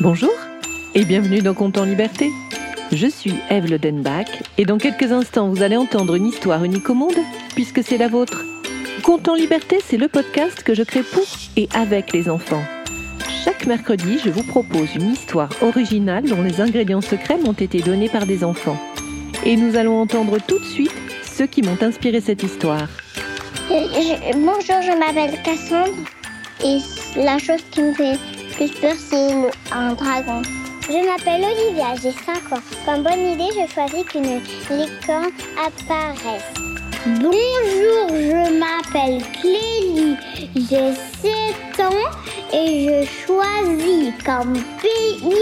Bonjour et bienvenue dans Conte en Liberté. Je suis Eve Lodenbach et dans quelques instants vous allez entendre une histoire unique au monde puisque c'est la vôtre. Conte en Liberté, c'est le podcast que je crée pour et avec les enfants. Chaque mercredi, je vous propose une histoire originale dont les ingrédients secrets m'ont été donnés par des enfants. Et nous allons entendre tout de suite ceux qui m'ont inspiré cette histoire. Je- bonjour, je m'appelle Cassandre et la chose qui me fait plus peur, c'est le- un dragon. Je m'appelle Olivia, j'ai 5 ans. Comme bonne idée, je choisis qu'une licorne apparaisse. Bonjour, je m'appelle Clélie, j'ai 7 ans et je choisis comme pays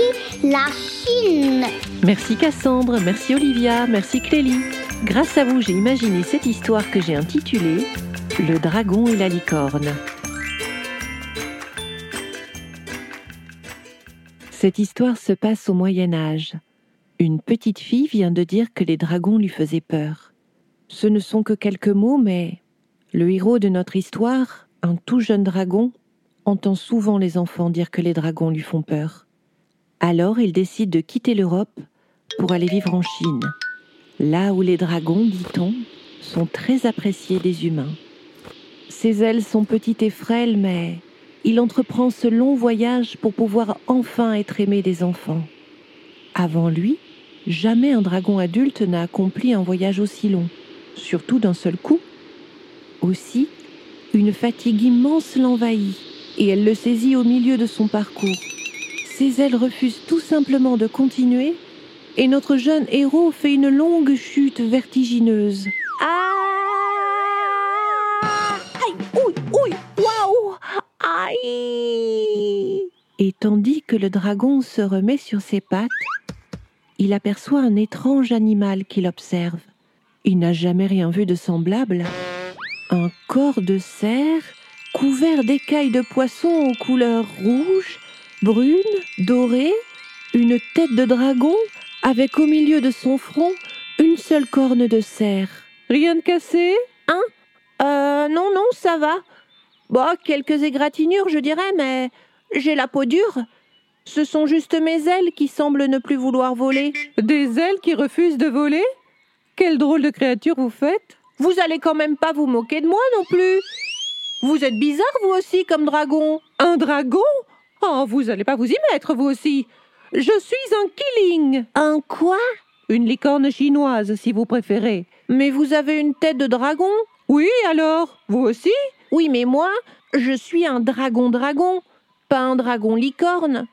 la Chine. Merci Cassandre, merci Olivia, merci Clélie. Grâce à vous, j'ai imaginé cette histoire que j'ai intitulée Le dragon et la licorne. Cette histoire se passe au Moyen Âge. Une petite fille vient de dire que les dragons lui faisaient peur. Ce ne sont que quelques mots, mais le héros de notre histoire, un tout jeune dragon, entend souvent les enfants dire que les dragons lui font peur. Alors il décide de quitter l'Europe pour aller vivre en Chine, là où les dragons, dit-on, sont très appréciés des humains. Ses ailes sont petites et frêles, mais il entreprend ce long voyage pour pouvoir enfin être aimé des enfants. Avant lui, jamais un dragon adulte n'a accompli un voyage aussi long, surtout d'un seul coup. Aussi, une fatigue immense l'envahit, et elle le saisit au milieu de son parcours. Ses ailes refusent tout simplement de continuer, et notre jeune héros fait une longue chute vertigineuse. Et tandis que le dragon se remet sur ses pattes, il aperçoit un étrange animal qu'il observe. Il n'a jamais rien vu de semblable. Un corps de cerf couvert d'écailles de poisson aux couleurs rouges, brunes, dorées, une tête de dragon avec au milieu de son front une seule corne de cerf. Rien de cassé? Hein? Euh non, non, ça va. Bon, quelques égratignures, je dirais, mais j'ai la peau dure. Ce sont juste mes ailes qui semblent ne plus vouloir voler. Des ailes qui refusent de voler? Quelle drôle de créature vous faites Vous allez quand même pas vous moquer de moi non plus. Vous êtes bizarre, vous aussi, comme dragon. Un dragon? Oh, vous allez pas vous y mettre, vous aussi. Je suis un killing. Un quoi? Une licorne chinoise, si vous préférez. Mais vous avez une tête de dragon? Oui, alors Vous aussi? Oui, mais moi, je suis un dragon-dragon, pas un dragon licorne.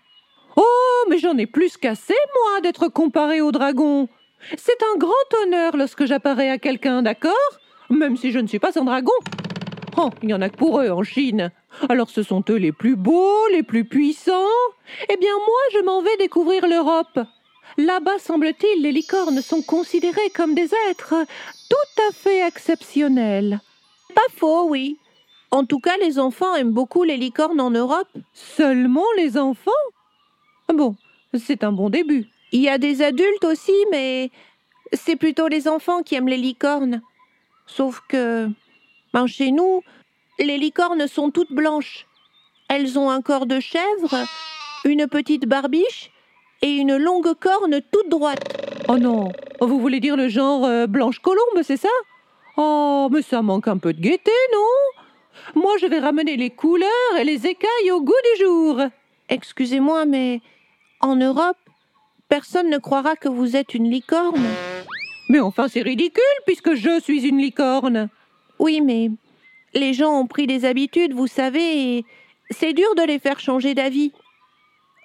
Oh, mais j'en ai plus qu'assez, moi, d'être comparé au dragon. C'est un grand honneur lorsque j'apparais à quelqu'un, d'accord? Même si je ne suis pas un dragon. Oh, il y en a que pour eux en Chine. Alors ce sont eux les plus beaux, les plus puissants. Eh bien moi, je m'en vais découvrir l'Europe. Là-bas, semble-t-il, les licornes sont considérées comme des êtres tout à fait exceptionnels. Pas faux, oui. En tout cas, les enfants aiment beaucoup les licornes en Europe. Seulement les enfants? Bon, c'est un bon début. Il y a des adultes aussi, mais c'est plutôt les enfants qui aiment les licornes. Sauf que, ben, chez nous, les licornes sont toutes blanches. Elles ont un corps de chèvre, une petite barbiche et une longue corne toute droite. Oh non, vous voulez dire le genre euh, blanche colombe, c'est ça? Oh, mais ça manque un peu de gaieté, non? Moi, je vais ramener les couleurs et les écailles au goût du jour. Excusez-moi, mais en Europe, personne ne croira que vous êtes une licorne. Mais enfin, c'est ridicule puisque je suis une licorne. Oui, mais les gens ont pris des habitudes, vous savez, et c'est dur de les faire changer d'avis.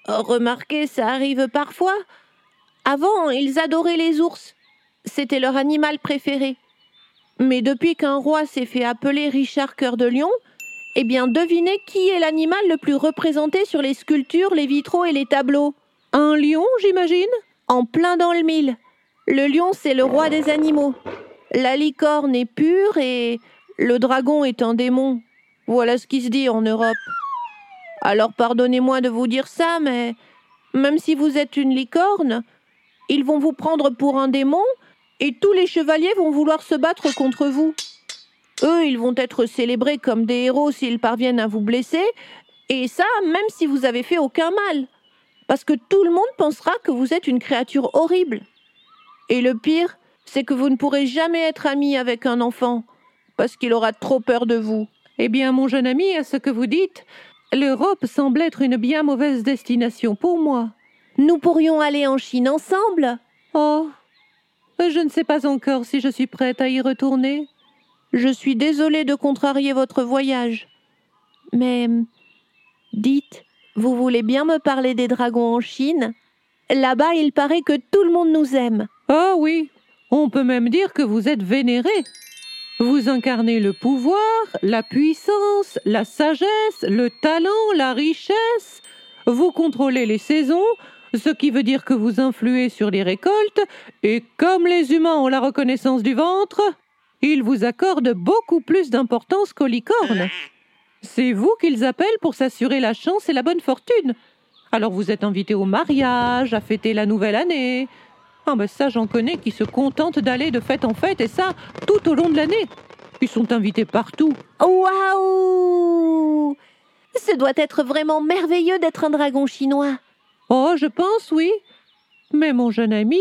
Remarquez, ça arrive parfois. Avant, ils adoraient les ours. C'était leur animal préféré. Mais depuis qu'un roi s'est fait appeler Richard Cœur de Lion, eh bien, devinez qui est l'animal le plus représenté sur les sculptures, les vitraux et les tableaux Un lion, j'imagine En plein dans le mille. Le lion, c'est le roi des animaux. La licorne est pure et le dragon est un démon. Voilà ce qui se dit en Europe. Alors pardonnez-moi de vous dire ça, mais même si vous êtes une licorne, ils vont vous prendre pour un démon et tous les chevaliers vont vouloir se battre contre vous. Eux, ils vont être célébrés comme des héros s'ils parviennent à vous blesser, et ça même si vous avez fait aucun mal. parce que tout le monde pensera que vous êtes une créature horrible. Et le pire, c'est que vous ne pourrez jamais être ami avec un enfant, parce qu'il aura trop peur de vous. Eh bien, mon jeune ami, à ce que vous dites, l'Europe semble être une bien mauvaise destination pour moi. Nous pourrions aller en Chine ensemble. Oh, je ne sais pas encore si je suis prête à y retourner. Je suis désolée de contrarier votre voyage. Mais dites, vous voulez bien me parler des dragons en Chine? Là-bas, il paraît que tout le monde nous aime. Ah oui, on peut même dire que vous êtes vénéré. Vous incarnez le pouvoir, la puissance, la sagesse, le talent, la richesse. Vous contrôlez les saisons, ce qui veut dire que vous influez sur les récoltes, et comme les humains ont la reconnaissance du ventre, ils vous accordent beaucoup plus d'importance qu'aux licornes. C'est vous qu'ils appellent pour s'assurer la chance et la bonne fortune. Alors vous êtes invité au mariage, à fêter la nouvelle année, ah ben ça j'en connais qui se contentent d'aller de fête en fête et ça tout au long de l'année. Ils sont invités partout. Waouh Ce doit être vraiment merveilleux d'être un dragon chinois. Oh, je pense oui. Mais mon jeune ami,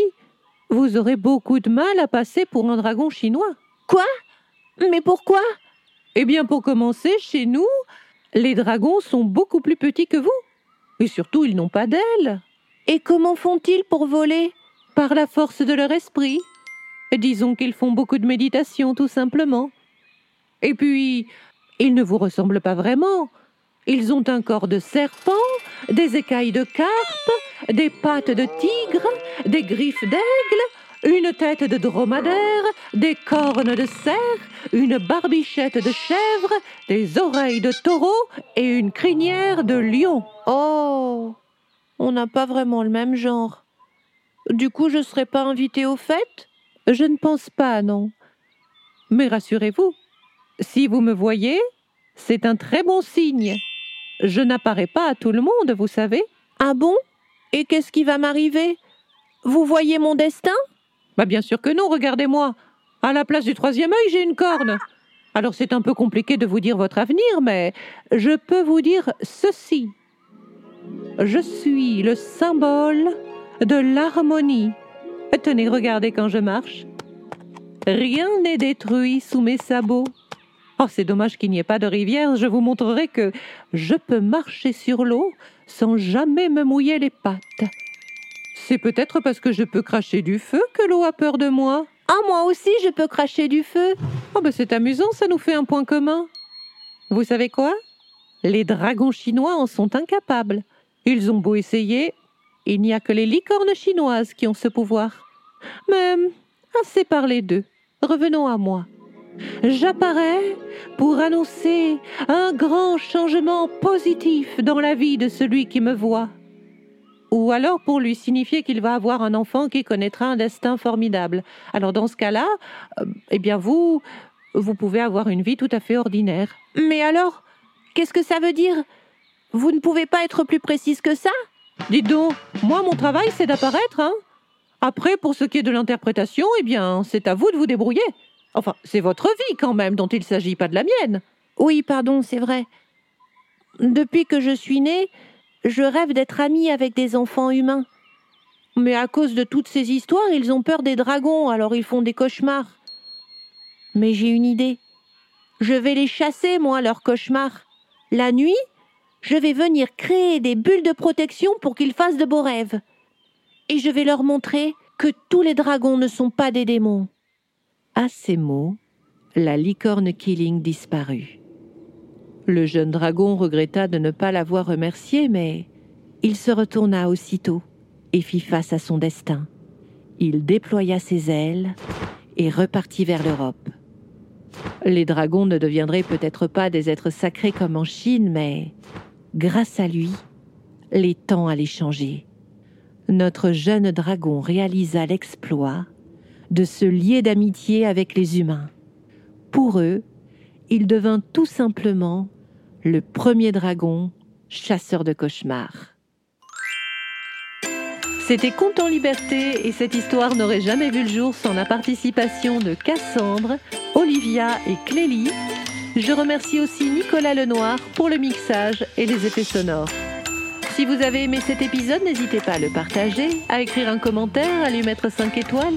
vous aurez beaucoup de mal à passer pour un dragon chinois. Quoi? Mais pourquoi? Eh bien pour commencer, chez nous, les dragons sont beaucoup plus petits que vous. Et surtout, ils n'ont pas d'ailes. Et comment font-ils pour voler? Par la force de leur esprit. Disons qu'ils font beaucoup de méditation, tout simplement. Et puis, ils ne vous ressemblent pas vraiment. Ils ont un corps de serpent, des écailles de carpe, des pattes de tigre, des griffes d'aigle, une tête de dromadaire, des cornes de cerf, une barbichette de chèvre, des oreilles de taureau et une crinière de lion. Oh, on n'a pas vraiment le même genre. Du coup, je ne serai pas invitée aux fêtes? Je ne pense pas, non. Mais rassurez-vous, si vous me voyez, c'est un très bon signe. Je n'apparais pas à tout le monde, vous savez. Ah bon? Et qu'est-ce qui va m'arriver? Vous voyez mon destin? Bah bien sûr que non, regardez-moi. À la place du troisième œil, j'ai une corne. Alors c'est un peu compliqué de vous dire votre avenir, mais je peux vous dire ceci. Je suis le symbole de l'harmonie. Tenez, regardez quand je marche. Rien n'est détruit sous mes sabots. Oh, c'est dommage qu'il n'y ait pas de rivière. Je vous montrerai que je peux marcher sur l'eau sans jamais me mouiller les pattes. C'est peut-être parce que je peux cracher du feu que l'eau a peur de moi. Ah, moi aussi, je peux cracher du feu. Oh, ben c'est amusant, ça nous fait un point commun. Vous savez quoi? Les dragons chinois en sont incapables. Ils ont beau essayer, il n'y a que les licornes chinoises qui ont ce pouvoir. Mais assez parlé d'eux. Revenons à moi. J'apparais pour annoncer un grand changement positif dans la vie de celui qui me voit. Ou alors pour lui signifier qu'il va avoir un enfant qui connaîtra un destin formidable. Alors dans ce cas-là, euh, eh bien vous, vous pouvez avoir une vie tout à fait ordinaire. Mais alors, qu'est-ce que ça veut dire? Vous ne pouvez pas être plus précise que ça? Dites donc, moi mon travail c'est d'apparaître, hein Après, pour ce qui est de l'interprétation, eh bien, c'est à vous de vous débrouiller. Enfin, c'est votre vie quand même dont il s'agit, pas de la mienne. Oui, pardon, c'est vrai. Depuis que je suis née, je rêve d'être amie avec des enfants humains. Mais à cause de toutes ces histoires, ils ont peur des dragons, alors ils font des cauchemars. Mais j'ai une idée. Je vais les chasser, moi, leurs cauchemars. La nuit, je vais venir créer des bulles de protection pour qu'ils fassent de beaux rêves. Et je vais leur montrer que tous les dragons ne sont pas des démons. À ces mots, la licorne Killing disparut. Le jeune dragon regretta de ne pas l'avoir remercié, mais il se retourna aussitôt et fit face à son destin. Il déploya ses ailes et repartit vers l'Europe. Les dragons ne deviendraient peut-être pas des êtres sacrés comme en Chine, mais grâce à lui, les temps allaient changer. Notre jeune dragon réalisa l'exploit de se lier d'amitié avec les humains. Pour eux, il devint tout simplement le premier dragon chasseur de cauchemars. C'était Conte en liberté et cette histoire n'aurait jamais vu le jour sans la participation de Cassandre, Olivia et Clélie je remercie aussi Nicolas Lenoir pour le mixage et les effets sonores. Si vous avez aimé cet épisode, n'hésitez pas à le partager, à écrire un commentaire, à lui mettre 5 étoiles.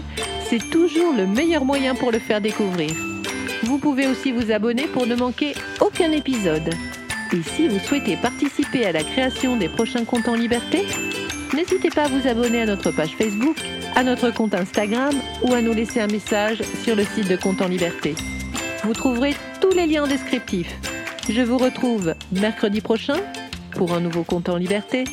C'est toujours le meilleur moyen pour le faire découvrir. Vous pouvez aussi vous abonner pour ne manquer aucun épisode. Et si vous souhaitez participer à la création des prochains contes en liberté, n'hésitez pas à vous abonner à notre page Facebook, à notre compte Instagram ou à nous laisser un message sur le site de Contes en liberté. Vous trouverez tous les liens descriptifs. Je vous retrouve mercredi prochain pour un nouveau conte en liberté.